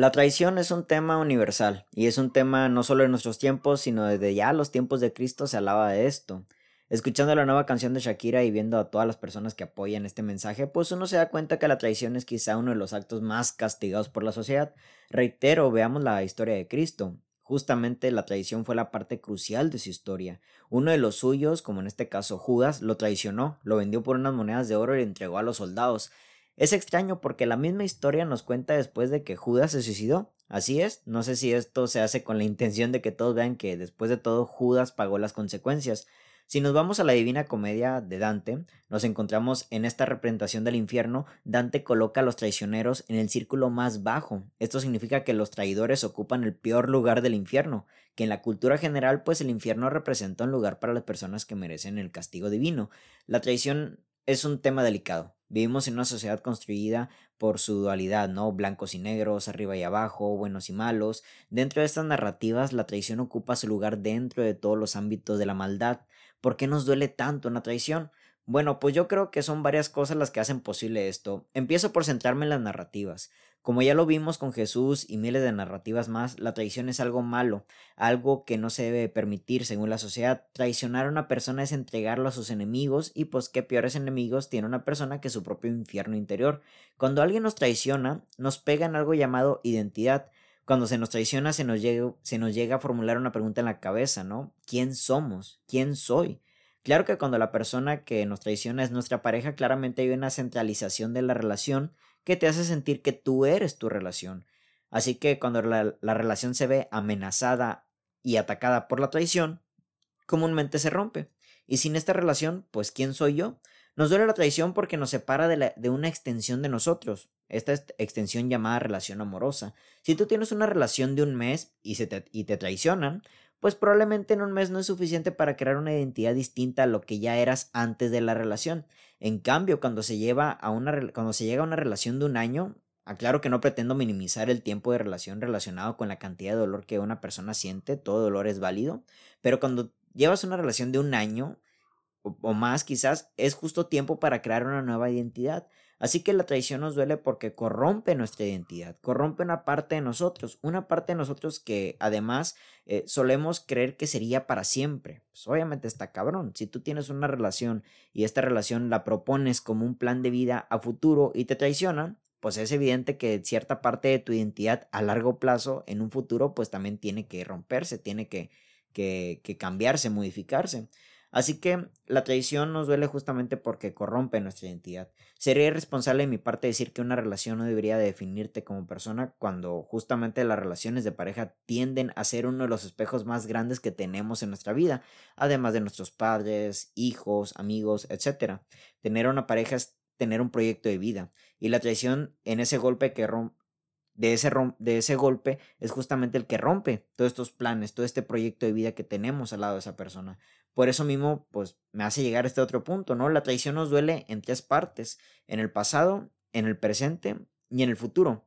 La traición es un tema universal y es un tema no solo en nuestros tiempos, sino desde ya los tiempos de Cristo se hablaba de esto. Escuchando la nueva canción de Shakira y viendo a todas las personas que apoyan este mensaje, pues uno se da cuenta que la traición es quizá uno de los actos más castigados por la sociedad. Reitero, veamos la historia de Cristo. Justamente la traición fue la parte crucial de su historia. Uno de los suyos, como en este caso Judas, lo traicionó, lo vendió por unas monedas de oro y le entregó a los soldados. Es extraño porque la misma historia nos cuenta después de que Judas se suicidó. Así es, no sé si esto se hace con la intención de que todos vean que después de todo Judas pagó las consecuencias. Si nos vamos a la Divina Comedia de Dante, nos encontramos en esta representación del infierno, Dante coloca a los traicioneros en el círculo más bajo. Esto significa que los traidores ocupan el peor lugar del infierno, que en la cultura general pues el infierno representa un lugar para las personas que merecen el castigo divino. La traición es un tema delicado. Vivimos en una sociedad construida por su dualidad, ¿no? Blancos y negros, arriba y abajo, buenos y malos. Dentro de estas narrativas, la traición ocupa su lugar dentro de todos los ámbitos de la maldad. ¿Por qué nos duele tanto una traición? Bueno, pues yo creo que son varias cosas las que hacen posible esto. Empiezo por centrarme en las narrativas. Como ya lo vimos con Jesús y miles de narrativas más, la traición es algo malo, algo que no se debe permitir según la sociedad. Traicionar a una persona es entregarlo a sus enemigos y pues qué peores enemigos tiene una persona que su propio infierno interior. Cuando alguien nos traiciona, nos pega en algo llamado identidad. Cuando se nos traiciona se nos llega, se nos llega a formular una pregunta en la cabeza, ¿no? ¿Quién somos? ¿Quién soy? Claro que cuando la persona que nos traiciona es nuestra pareja, claramente hay una centralización de la relación que te hace sentir que tú eres tu relación. Así que cuando la, relación se ve amenazada y atacada por la traición, comúnmente se rompe. Y sin esta relación, pues ¿quién soy yo? Nos duele la traición porque nos separa de, de, una extensión de nosotros, esta extensión llamada relación amorosa. Si tú tienes una relación de un mes y, se te, y te traicionan, pues probablemente en un mes no es suficiente para crear una identidad distinta a lo que ya eras antes de la relación. En cambio, cuando se, lleva a una, cuando se llega a una relación de un año, aclaro que no pretendo minimizar el tiempo de relación relacionado con la cantidad de dolor que una persona siente, todo dolor es válido, pero cuando llevas una relación de un año o más quizás, es justo tiempo para crear una nueva identidad. Así que la traición nos duele porque corrompe nuestra identidad, corrompe una parte de nosotros, una parte de nosotros que además eh, solemos creer que sería para siempre. Pues obviamente está cabrón. Si tú tienes una relación y esta relación la propones como un plan de vida a futuro y te traicionan, pues es evidente que cierta parte de tu identidad a largo plazo, en un futuro, pues también tiene que romperse, tiene que, que, que cambiarse, modificarse. Así que la traición nos duele justamente porque corrompe nuestra identidad. Sería irresponsable de mi parte decir que una relación no debería definirte como persona cuando justamente las relaciones de pareja tienden a ser uno de los espejos más grandes que tenemos en nuestra vida, además de nuestros padres, hijos, amigos, etc. Tener una pareja es tener un proyecto de vida y la traición en ese golpe que rompe de ese, de ese golpe es justamente el que rompe todos estos planes, todo este proyecto de vida que tenemos al lado de esa persona. Por eso mismo, pues me hace llegar a este otro punto, ¿no? La traición nos duele en tres partes, en el pasado, en el presente y en el futuro.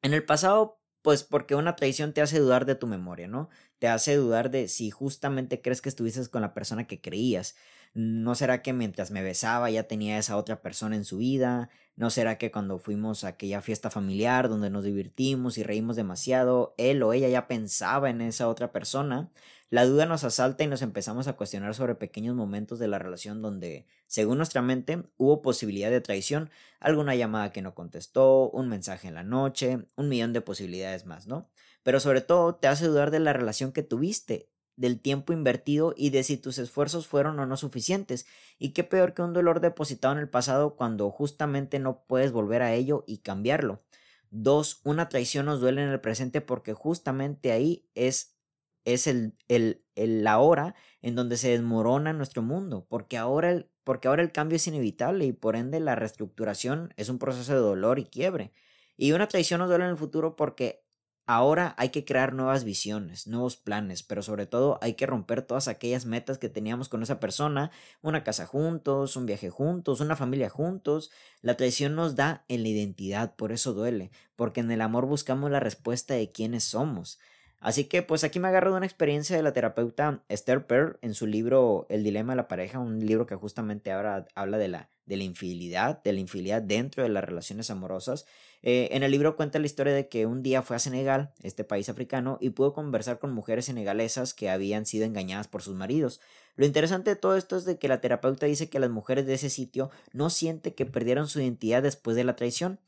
En el pasado, pues porque una traición te hace dudar de tu memoria, ¿no? Te hace dudar de si justamente crees que estuviste con la persona que creías. ¿No será que mientras me besaba ya tenía esa otra persona en su vida? ¿No será que cuando fuimos a aquella fiesta familiar donde nos divertimos y reímos demasiado, él o ella ya pensaba en esa otra persona? La duda nos asalta y nos empezamos a cuestionar sobre pequeños momentos de la relación donde, según nuestra mente, hubo posibilidad de traición, alguna llamada que no contestó, un mensaje en la noche, un millón de posibilidades más, ¿no? Pero sobre todo te hace dudar de la relación que tuviste del tiempo invertido y de si tus esfuerzos fueron o no suficientes. Y qué peor que un dolor depositado en el pasado cuando justamente no puedes volver a ello y cambiarlo. Dos, una traición nos duele en el presente porque justamente ahí es, es el, el, el la hora en donde se desmorona nuestro mundo, porque ahora, el, porque ahora el cambio es inevitable y por ende la reestructuración es un proceso de dolor y quiebre. Y una traición nos duele en el futuro porque Ahora hay que crear nuevas visiones, nuevos planes, pero sobre todo hay que romper todas aquellas metas que teníamos con esa persona, una casa juntos, un viaje juntos, una familia juntos. La traición nos da en la identidad, por eso duele, porque en el amor buscamos la respuesta de quiénes somos. Así que pues aquí me agarro de una experiencia de la terapeuta Esther Pearl en su libro El dilema de la pareja, un libro que justamente ahora habla de la de la infidelidad, de la infidelidad dentro de las relaciones amorosas. Eh, en el libro cuenta la historia de que un día fue a Senegal, este país africano, y pudo conversar con mujeres senegalesas que habían sido engañadas por sus maridos. Lo interesante de todo esto es de que la terapeuta dice que las mujeres de ese sitio no sienten que perdieron su identidad después de la traición.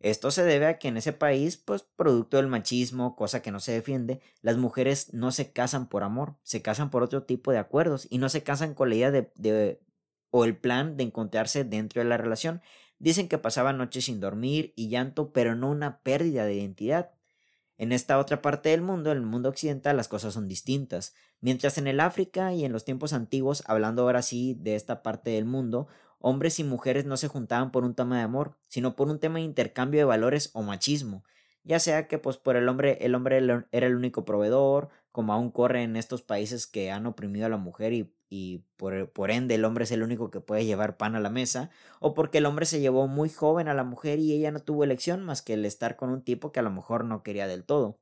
Esto se debe a que en ese país, pues producto del machismo, cosa que no se defiende, las mujeres no se casan por amor, se casan por otro tipo de acuerdos y no se casan con la idea de, de o el plan de encontrarse dentro de la relación. Dicen que pasaban noches sin dormir y llanto, pero no una pérdida de identidad. En esta otra parte del mundo, en el mundo occidental, las cosas son distintas. Mientras en el África y en los tiempos antiguos, hablando ahora sí de esta parte del mundo, hombres y mujeres no se juntaban por un tema de amor, sino por un tema de intercambio de valores o machismo. Ya sea que pues por el hombre, el hombre era el único proveedor, como aún corre en estos países que han oprimido a la mujer y y por, por, ende el hombre es el único que puede llevar pan a la mesa, o porque el hombre se llevó muy joven a la mujer y ella no tuvo elección más que el estar con un tipo que a lo mejor no quería del todo.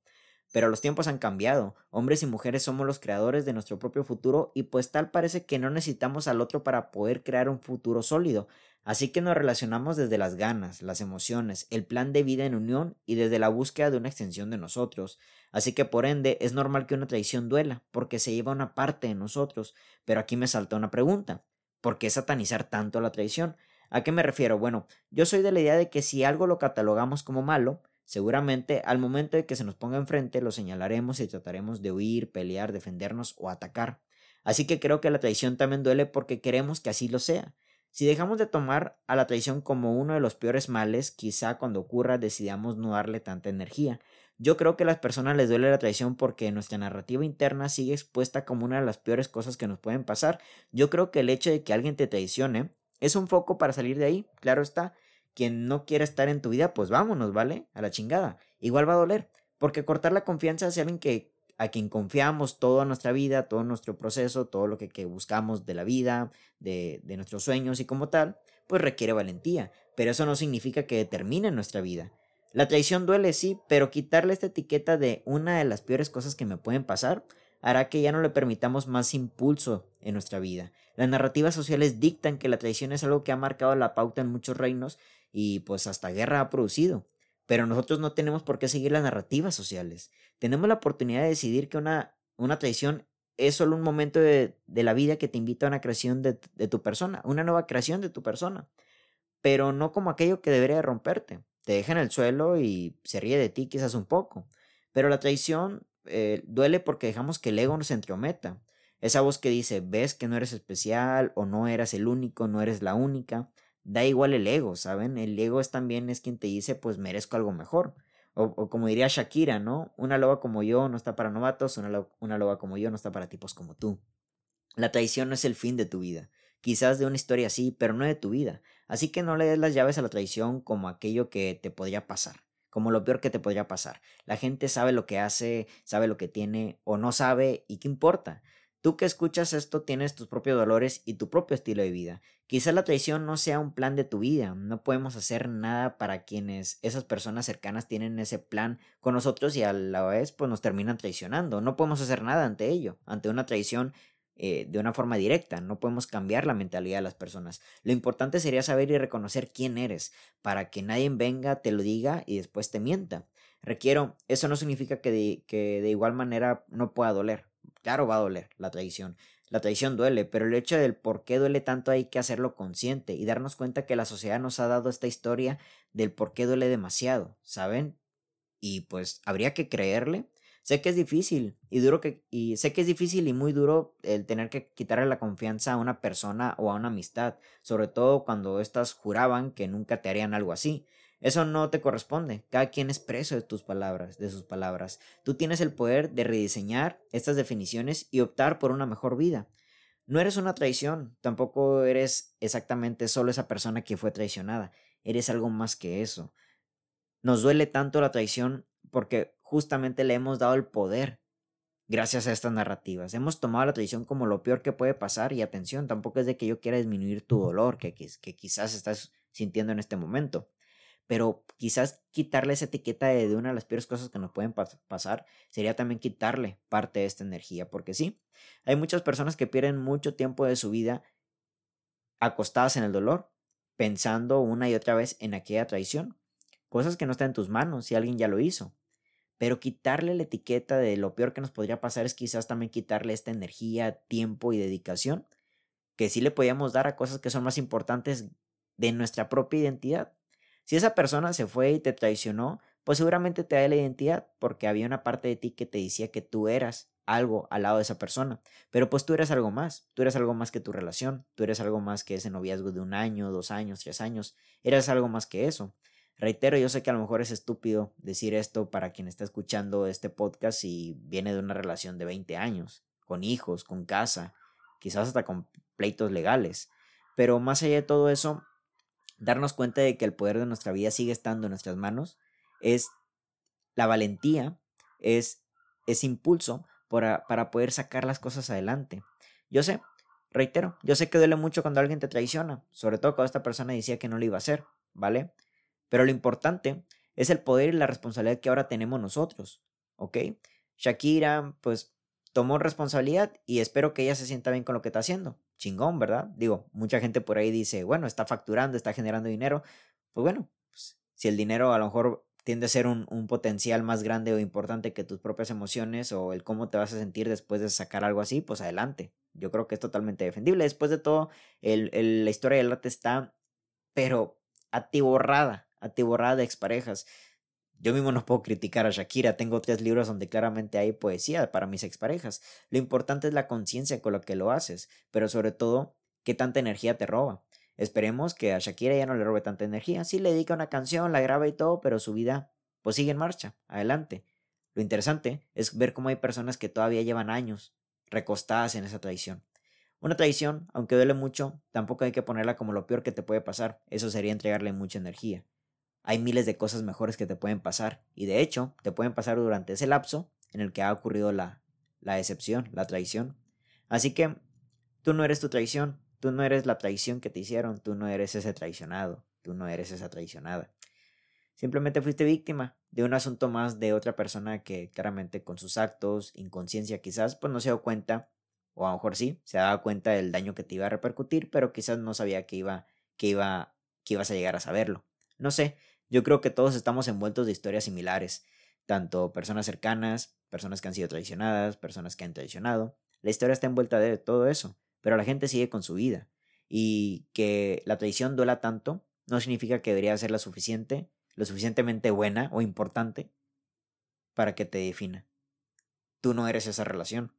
Pero los tiempos han cambiado, hombres y mujeres somos los creadores de nuestro propio futuro y pues tal parece que no necesitamos al otro para poder crear un futuro sólido, así que nos relacionamos desde las ganas, las emociones, el plan de vida en unión y desde la búsqueda de una extensión de nosotros, Así que por ende es normal que una traición duela, porque se lleva una parte de nosotros. Pero aquí me salta una pregunta. ¿Por qué satanizar tanto la traición? ¿A qué me refiero? Bueno, yo soy de la idea de que si algo lo catalogamos como malo, seguramente al momento de que se nos ponga enfrente lo señalaremos y trataremos de huir, pelear, defendernos o atacar. Así que creo que la traición también duele porque queremos que así lo sea. Si dejamos de tomar a la traición como uno de los peores males, quizá cuando ocurra decidamos no darle tanta energía, yo creo que a las personas les duele la traición porque nuestra narrativa interna sigue expuesta como una de las peores cosas que nos pueden pasar. Yo creo que el hecho de que alguien te traicione es un foco para salir de ahí, claro está. Quien no quiere estar en tu vida, pues vámonos, ¿vale? A la chingada. Igual va a doler, porque cortar la confianza hacia alguien que a quien confiamos toda nuestra vida, todo nuestro proceso, todo lo que, que buscamos de la vida, de, de nuestros sueños y como tal, pues requiere valentía. Pero eso no significa que determine nuestra vida. La traición duele, sí, pero quitarle esta etiqueta de una de las peores cosas que me pueden pasar hará que ya no le permitamos más impulso en nuestra vida. Las narrativas sociales dictan que la traición es algo que ha marcado la pauta en muchos reinos y pues hasta guerra ha producido. Pero nosotros no tenemos por qué seguir las narrativas sociales. Tenemos la oportunidad de decidir que una, una traición es solo un momento de, la vida que te invita a una creación de, de tu persona, una nueva creación de tu persona, pero no como aquello que debería romperte te deja en el suelo y se ríe de ti quizás un poco. Pero la traición eh, duele porque dejamos que el ego nos entrometa. Esa voz que dice, ves que no eres especial o no eras el único, no eres la única. Da igual el ego, ¿saben? El ego es también es quien te dice, pues merezco algo mejor. O, como diría Shakira, ¿no? Una loba como yo no está para novatos, una, una loba como yo no está para tipos como tú. La traición no es el fin de tu vida. Quizás de una historia así, pero no de tu vida. Así que no le des las llaves a la traición como aquello que te podría pasar, como lo peor que te podría pasar. La gente sabe lo que hace, sabe lo que tiene o no sabe y qué importa. Tú que escuchas esto tienes tus propios dolores y tu propio estilo de vida. Quizás la traición no sea un plan de tu vida, no podemos hacer nada para quienes esas personas cercanas tienen ese plan con nosotros y a la vez pues nos terminan traicionando. No podemos hacer nada ante ello, ante una traición eh, de una forma directa, no podemos cambiar la mentalidad de las personas. Lo importante sería saber y reconocer quién eres, para que nadie venga, te lo diga y después te mienta. Requiero, eso no significa que de, que de igual manera no pueda doler. Claro, va a doler la traición. La traición duele, pero el hecho del por qué duele tanto hay que hacerlo consciente y darnos cuenta que la sociedad nos ha dado esta historia del por qué duele demasiado, ¿saben? Y pues habría que creerle Sé que es difícil y duro que y sé que es difícil y muy duro el tener que quitarle la confianza a una persona o a una amistad, sobre todo cuando éstas juraban que nunca te harían algo así. Eso no te corresponde. Cada quien es preso de tus palabras, de sus palabras. Tú tienes el poder de rediseñar estas definiciones y optar por una mejor vida. No eres una traición, tampoco eres exactamente solo esa persona que fue traicionada. Eres algo más que eso. Nos duele tanto la traición porque justamente le hemos dado el poder gracias a estas narrativas. Hemos tomado la tradición como lo peor que puede pasar y atención, tampoco es de que yo quiera disminuir tu dolor que, que, quizás estás sintiendo en este momento, pero quizás quitarle esa etiqueta de, una de las peores cosas que nos pueden pasar sería también quitarle parte de esta energía, porque sí, hay muchas personas que pierden mucho tiempo de su vida acostadas en el dolor pensando una y otra vez en aquella traición. Cosas que no están en tus manos si alguien ya lo hizo. Pero quitarle la etiqueta de lo peor que nos podría pasar es quizás también quitarle esta energía, tiempo y dedicación que sí le podíamos dar a cosas que son más importantes de nuestra propia identidad. Si esa persona se fue y te traicionó, pues seguramente te da la identidad porque había una parte de ti que te decía que tú eras algo al lado de esa persona. Pero pues tú eres algo más, tú eres algo más que tu relación, tú eres algo más que ese noviazgo de un año, dos años, tres años, eres algo más que eso. Reitero, yo sé que a lo mejor es estúpido decir esto para quien está escuchando este podcast y viene de una relación de 20 años, con hijos, con casa, quizás hasta con pleitos legales. Pero más allá de todo eso, darnos cuenta de que el poder de nuestra vida sigue estando en nuestras manos es la valentía, es ese impulso para, para poder sacar las cosas adelante. Yo sé, reitero, yo sé que duele mucho cuando alguien te traiciona, sobre todo cuando esta persona decía que no lo iba a hacer, ¿vale? Pero lo importante es el poder y la responsabilidad que ahora tenemos nosotros, ¿ok? Shakira, pues, tomó responsabilidad y espero que ella se sienta bien con lo que está haciendo. Chingón, ¿verdad? Digo, mucha gente por ahí dice, bueno, está facturando, está generando dinero. Pues bueno, pues, si el dinero a lo mejor tiende a ser un, un, potencial más grande o importante que tus propias emociones o el cómo te vas a sentir después de sacar algo así, pues adelante. Yo creo que es totalmente defendible. Después de todo, el, el, la historia del arte está, pero atiborrada atiborrada de exparejas. Yo mismo no puedo criticar a Shakira, tengo tres libros donde claramente hay poesía para mis exparejas. Lo importante es la conciencia con la que lo haces, pero sobre todo, qué tanta energía te roba. Esperemos que a Shakira ya no le robe tanta energía. Sí le dedica una canción, la graba y todo, pero su vida pues sigue en marcha, adelante. Lo interesante es ver cómo hay personas que todavía llevan años recostadas en esa tradición. Una traición, aunque duele mucho, tampoco hay que ponerla como lo peor que te puede pasar. Eso sería entregarle mucha energía hay miles de cosas mejores que te pueden pasar y de hecho te pueden pasar durante ese lapso en el que ha ocurrido la, la decepción, la traición. Así que tú no eres tu traición, tú no eres la traición que te hicieron, tú no eres ese traicionado, tú no eres esa traicionada. Simplemente fuiste víctima de un asunto más de otra persona que claramente con sus actos, inconsciencia quizás, pues no se dio cuenta, o a lo mejor sí, se daba cuenta del daño que te iba a repercutir, pero quizás no sabía que iba, que iba, que ibas a llegar a saberlo. No sé, yo creo que todos estamos envueltos de historias similares, tanto personas cercanas, personas que han sido traicionadas, personas que han traicionado. La historia está envuelta de todo eso, pero la gente sigue con su vida. Y que la traición duela tanto no significa que debería ser la suficiente, lo suficientemente buena o importante para que te defina. Tú no eres esa relación.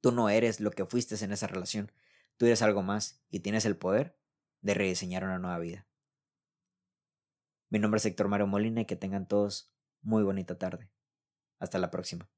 Tú no eres lo que fuiste en esa relación. Tú eres algo más y tienes el poder de rediseñar una nueva vida. Mi nombre es Héctor Mario Molina y que tengan todos muy bonita tarde. Hasta la próxima.